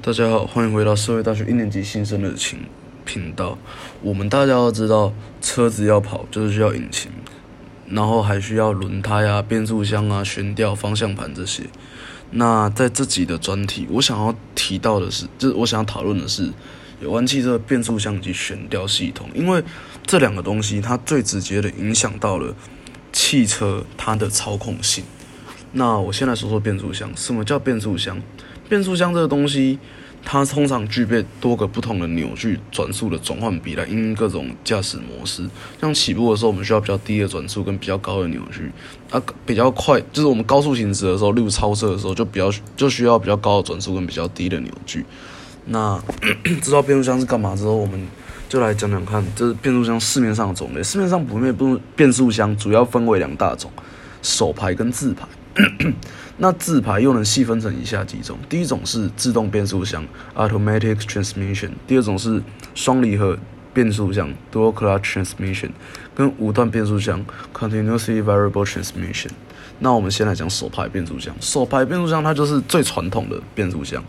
大家好，欢迎回到社会大学一年级新生的情频道。我们大家要知道，车子要跑就是需要引擎，然后还需要轮胎啊、变速箱啊、悬吊、方向盘这些。那在这集的专题，我想要提到的是，就是我想要讨论的是有关汽车变速箱以及悬吊系统，因为这两个东西它最直接的影响到了汽车它的操控性。那我先来说说变速箱，什么叫变速箱？变速箱这个东西，它通常具备多个不同的扭矩转速的转换比来应各种驾驶模式。像起步的时候，我们需要比较低的转速跟比较高的扭矩；啊，比较快，就是我们高速行驶的时候，例如超车的时候，就比较就需要比较高的转速跟比较低的扭矩。那 知道变速箱是干嘛之后，我们就来讲讲看，这是变速箱市面上的种类。市面上普遍不变速箱主要分为两大种：手排跟自排。那自排又能细分成以下几种：第一种是自动变速箱 （automatic transmission），第二种是双离合变速箱 （dual clutch transmission） 跟五段变速箱 （continuously variable transmission）。那我们先来讲手排变速箱。手排变速箱它就是最传统的变速箱，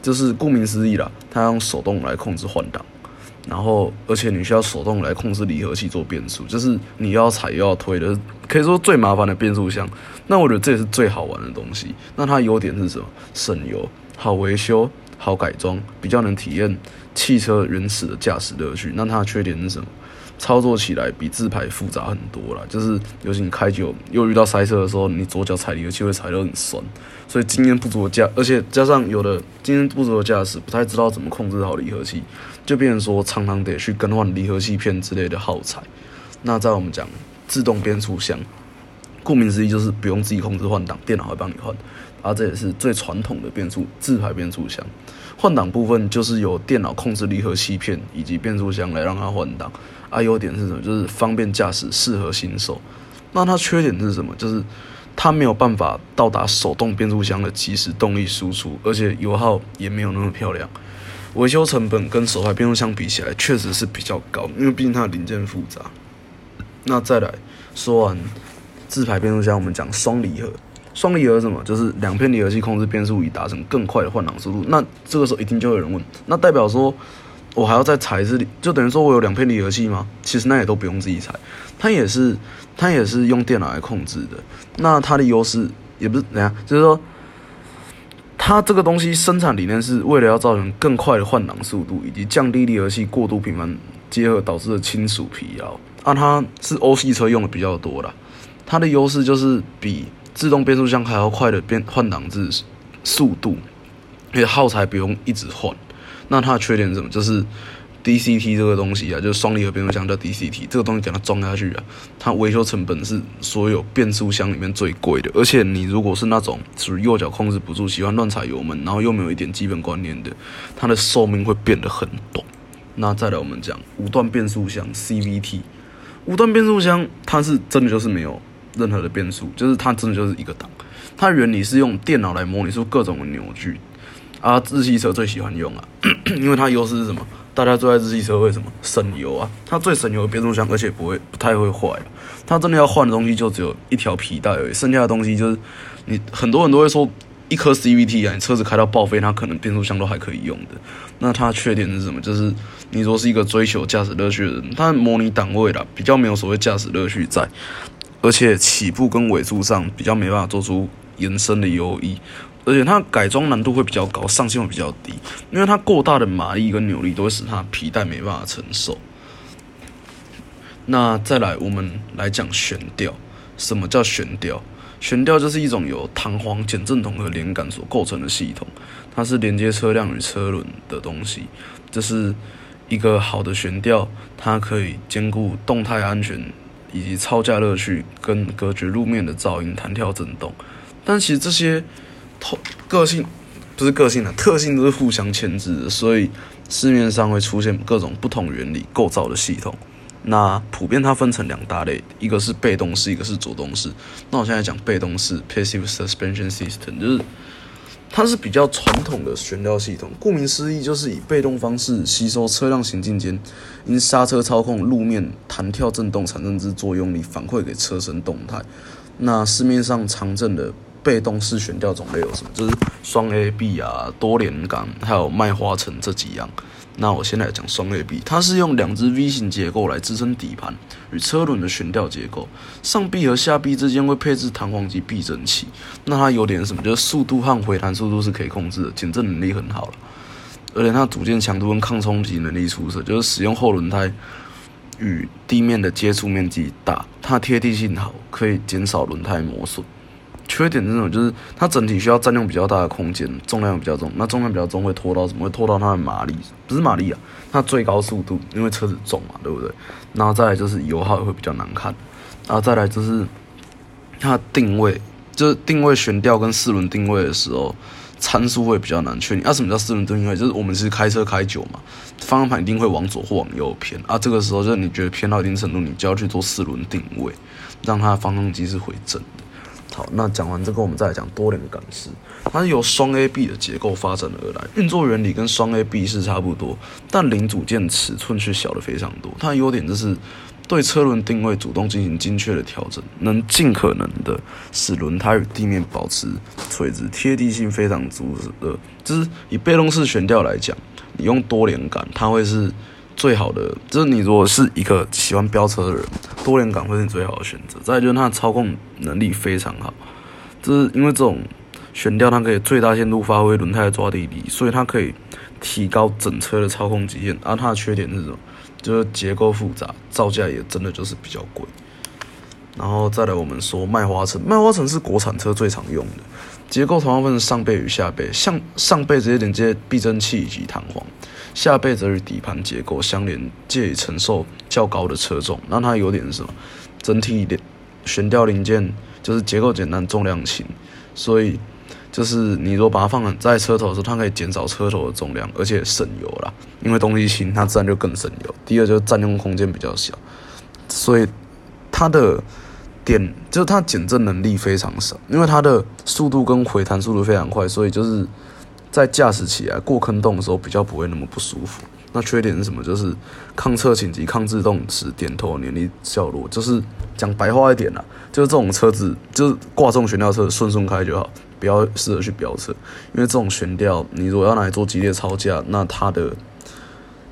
就是顾名思义啦，它用手动来控制换挡。然后，而且你需要手动来控制离合器做变速，就是你要踩又要推的，可以说最麻烦的变速箱。那我觉得这也是最好玩的东西。那它优点是什么？省油、好维修、好改装，比较能体验汽车原始的驾驶乐趣。那它的缺点是什么？操作起来比自排复杂很多了，就是尤其你开久又遇到塞车的时候，你左脚踩离合器会踩得很酸。所以经验不足的驾，而且加上有的经验不足的驾驶不太知道怎么控制好离合器，就变成说常常得去更换离合器片之类的耗材。那在我们讲自动变速箱，顾名思义就是不用自己控制换挡，电脑会帮你换。啊，这也是最传统的变速自排变速箱。换挡部分就是由电脑控制离合器片以及变速箱来让它换挡。啊，优点是什么？就是方便驾驶，适合新手。那它缺点是什么？就是它没有办法到达手动变速箱的即时动力输出，而且油耗也没有那么漂亮，维修成本跟手排变速箱比起来确实是比较高，因为毕竟它的零件复杂。那再来说完自排变速箱，我们讲双离合。双离合什么？就是两片离合器控制变速以达成更快的换挡速度。那这个时候一定就有人问，那代表说我还要再踩一次，就等于说我有两片离合器吗？其实那也都不用自己踩，它也是。它也是用电脑来控制的，那它的优势也不是怎样，就是说，它这个东西生产理念是为了要造成更快的换挡速度，以及降低离合器过度频繁结合导致的亲属疲劳。啊，它是欧系车用的比较多啦，它的优势就是比自动变速箱还要快的变换挡制速度，而且耗材不用一直换。那它的缺点是什么？就是。DCT 这个东西啊，就是双离合变速箱叫 DCT，这个东西给它装下去啊，它维修成本是所有变速箱里面最贵的。而且你如果是那种属于右脚控制不住，喜欢乱踩油门，然后又没有一点基本观念的，它的寿命会变得很短。那再来我们讲五段变速箱 CVT，五段变速箱它是真的就是没有任何的变速，就是它真的就是一个档。它原理是用电脑来模拟出各种的扭矩啊，日系车最喜欢用啊，因为它优势是什么？大家坐在日系车为什么省油啊？它最省油的变速箱，而且不会不太会坏。它真的要换的东西就只有一条皮带而已，剩下的东西就是你很多人都会说一颗 CVT 啊，你车子开到报废，它可能变速箱都还可以用的。那它缺点是什么？就是你说是一个追求驾驶乐趣的人，它模拟档位啦，比较没有所谓驾驶乐趣在，而且起步跟尾速上比较没办法做出延伸的优异。而且它改装难度会比较高，上限会比较低，因为它过大的马力跟扭力都会使它皮带没办法承受。那再来，我们来讲悬吊。什么叫悬吊？悬吊就是一种由弹簧、减震筒和连杆所构成的系统，它是连接车辆与车轮的东西。这是一个好的悬吊，它可以兼顾动态安全以及超驾乐趣，跟隔绝路面的噪音、弹跳震动。但其实这些。个性不是个性的特性都是互相牵制的，所以市面上会出现各种不同原理构造的系统。那普遍它分成两大类，一个是被动式，一个是主动式。那我现在讲被动式 （passive suspension system），就是它是比较传统的悬吊系统。顾名思义，就是以被动方式吸收车辆行进间因刹车操控路面弹跳震动产生之作用力，反馈给车身动态。那市面上常见的被动式悬吊种类有什么？就是双 A B 啊、多连杆，还有麦花臣这几样。那我先来讲双 A B，它是用两只 V 型结构来支撑底盘与车轮的悬吊结构，上臂和下臂之间会配置弹簧及避震器。那它有点什么？就是速度和回弹速度是可以控制的，减震能力很好了。而且它组件强度跟抗冲击能力出色，就是使用后轮胎与地面的接触面积大，它贴地性好，可以减少轮胎磨损。缺点这种就是它整体需要占用比较大的空间，重量比较重。那重量比较重会拖到什么？会拖到它的马力，不是马力啊，它最高速度，因为车子重嘛，对不对？然后再来就是油耗也会比较难看。然后再来就是它定位，就是定位悬吊跟四轮定位的时候，参数会比较难确定。啊，什么叫四轮定位？就是我们是开车开久嘛，方向盘一定会往左或往右偏。啊，这个时候就是你觉得偏到一定程度，你就要去做四轮定位，让它的发动机是回正的。好，那讲完这个，我们再来讲多连杆式。它是由双 A B 的结构发展而来，运作原理跟双 A B 是差不多，但零组件尺寸却小了非常多。它的优点就是对车轮定位主动进行精确的调整，能尽可能的使轮胎与地面保持垂直，贴地性非常足的。就是以被动式悬吊来讲，你用多连杆，它会是。最好的就是你如果是一个喜欢飙车的人，多连杆会是你最好的选择。再就是它的操控能力非常好，就是因为这种悬吊它可以最大限度发挥轮胎的抓地力，所以它可以提高整车的操控极限。而它的缺点是什么？就是结构复杂，造价也真的就是比较贵。然后再来我们说麦花臣，麦花臣是国产车最常用的结构，同样分上背与下背，像上背直接连接避震器以及弹簧。下背则与底盘结构相连，借以承受较高的车重。那它有点什么？整体的悬吊零件就是结构简单，重量轻，所以就是你如果把它放在车头的时候，它可以减少车头的重量，而且省油啦。因为东西轻，它自然就更省油。第二就是占用空间比较小，所以它的点就是它减震能力非常少，因为它的速度跟回弹速度非常快，所以就是。在驾驶起来过坑洞的时候，比较不会那么不舒服。那缺点是什么？就是抗侧倾及抗制动时点头能力较弱。就是讲白话一点啦，就是这种车子就是挂这种悬吊车顺顺开就好，不要适合去飙车。因为这种悬吊，你如果要拿来做激烈超价，那它的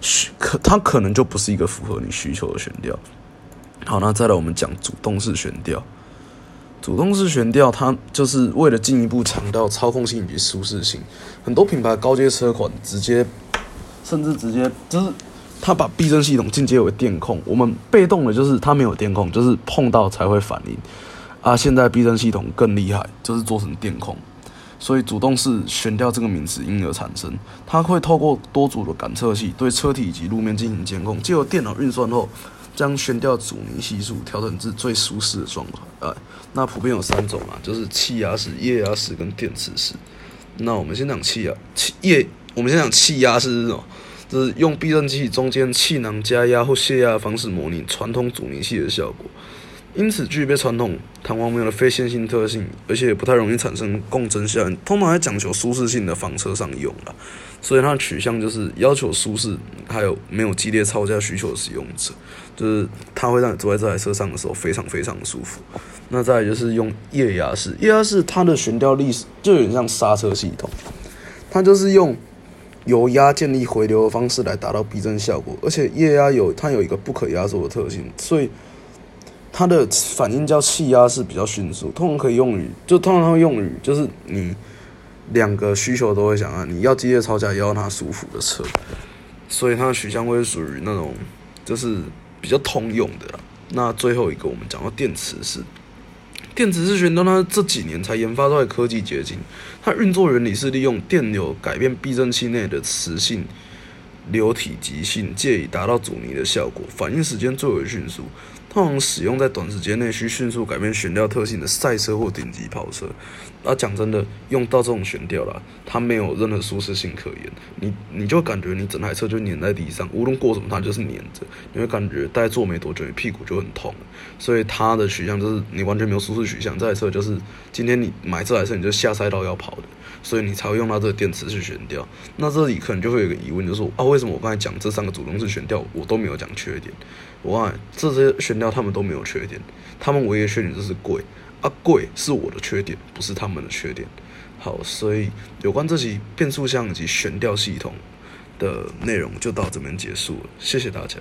需可它可能就不是一个符合你需求的悬吊。好，那再来我们讲主动式悬吊。主动式悬吊，它就是为了进一步强调操控性以及舒适性。很多品牌高阶车款直接，甚至直接就是它把避震系统进阶为电控。我们被动的就是它没有电控，就是碰到才会反应。啊，现在避震系统更厉害，就是做成电控。所以主动式悬吊这个名词因而产生。它会透过多组的感测器对车体以及路面进行监控，借由电脑运算后。将悬吊阻尼系数调整至最舒适的状态。呃，那普遍有三种啊，就是气压式、液压式跟电磁式。那我们先讲气压，气液，我们先讲气压式这种，就是用避震器中间气囊加压或泄压的方式模拟传统阻尼器的效果。因此具备传统弹簧没有的非线性特性，而且也不太容易产生共振效应，通常在讲求舒适性的房车上用了。所以它的取向就是要求舒适，还有没有激烈操价需求的使用者，就是它会让你坐在这台车上的时候非常非常的舒服。那再就是用液压式，液压式它的悬吊力就有点像刹车系统，它就是用油压建立回流的方式来达到避震效果，而且液压有它有一个不可压缩的特性，所以。它的反应叫气压是比较迅速，通常可以用于，就通常会用于，就是你两个需求都会想啊，你要激烈超价，也要它舒服的车，所以它的取向会属于那种就是比较通用的。那最后一个我们讲到电磁式，电磁式悬吊它这几年才研发出来科技结晶，它运作原理是利用电流改变避震器内的磁性流体极性，借以达到阻尼的效果，反应时间最为迅速。通常使用在短时间内需迅速改变悬吊特性的赛车或顶级跑车。那讲真的，用到这种悬吊啦，它没有任何舒适性可言。你你就感觉你整台车就粘在地上，无论过什么它就是粘着。你会感觉待坐没多久，你屁股就很痛。所以它的取向就是你完全没有舒适取向。这台车就是今天你买这台车你就下赛道要跑的，所以你才会用到这个电池去悬吊。那这里可能就会有个疑问，就是啊，为什么我刚才讲这三个主动式悬吊我都没有讲缺点？我这些悬吊他们都没有缺点，他们唯一的缺点就是贵啊，贵是我的缺点，不是他们的缺点。好，所以有关这集变速箱以及悬吊系统的内容就到这边结束了，谢谢大家。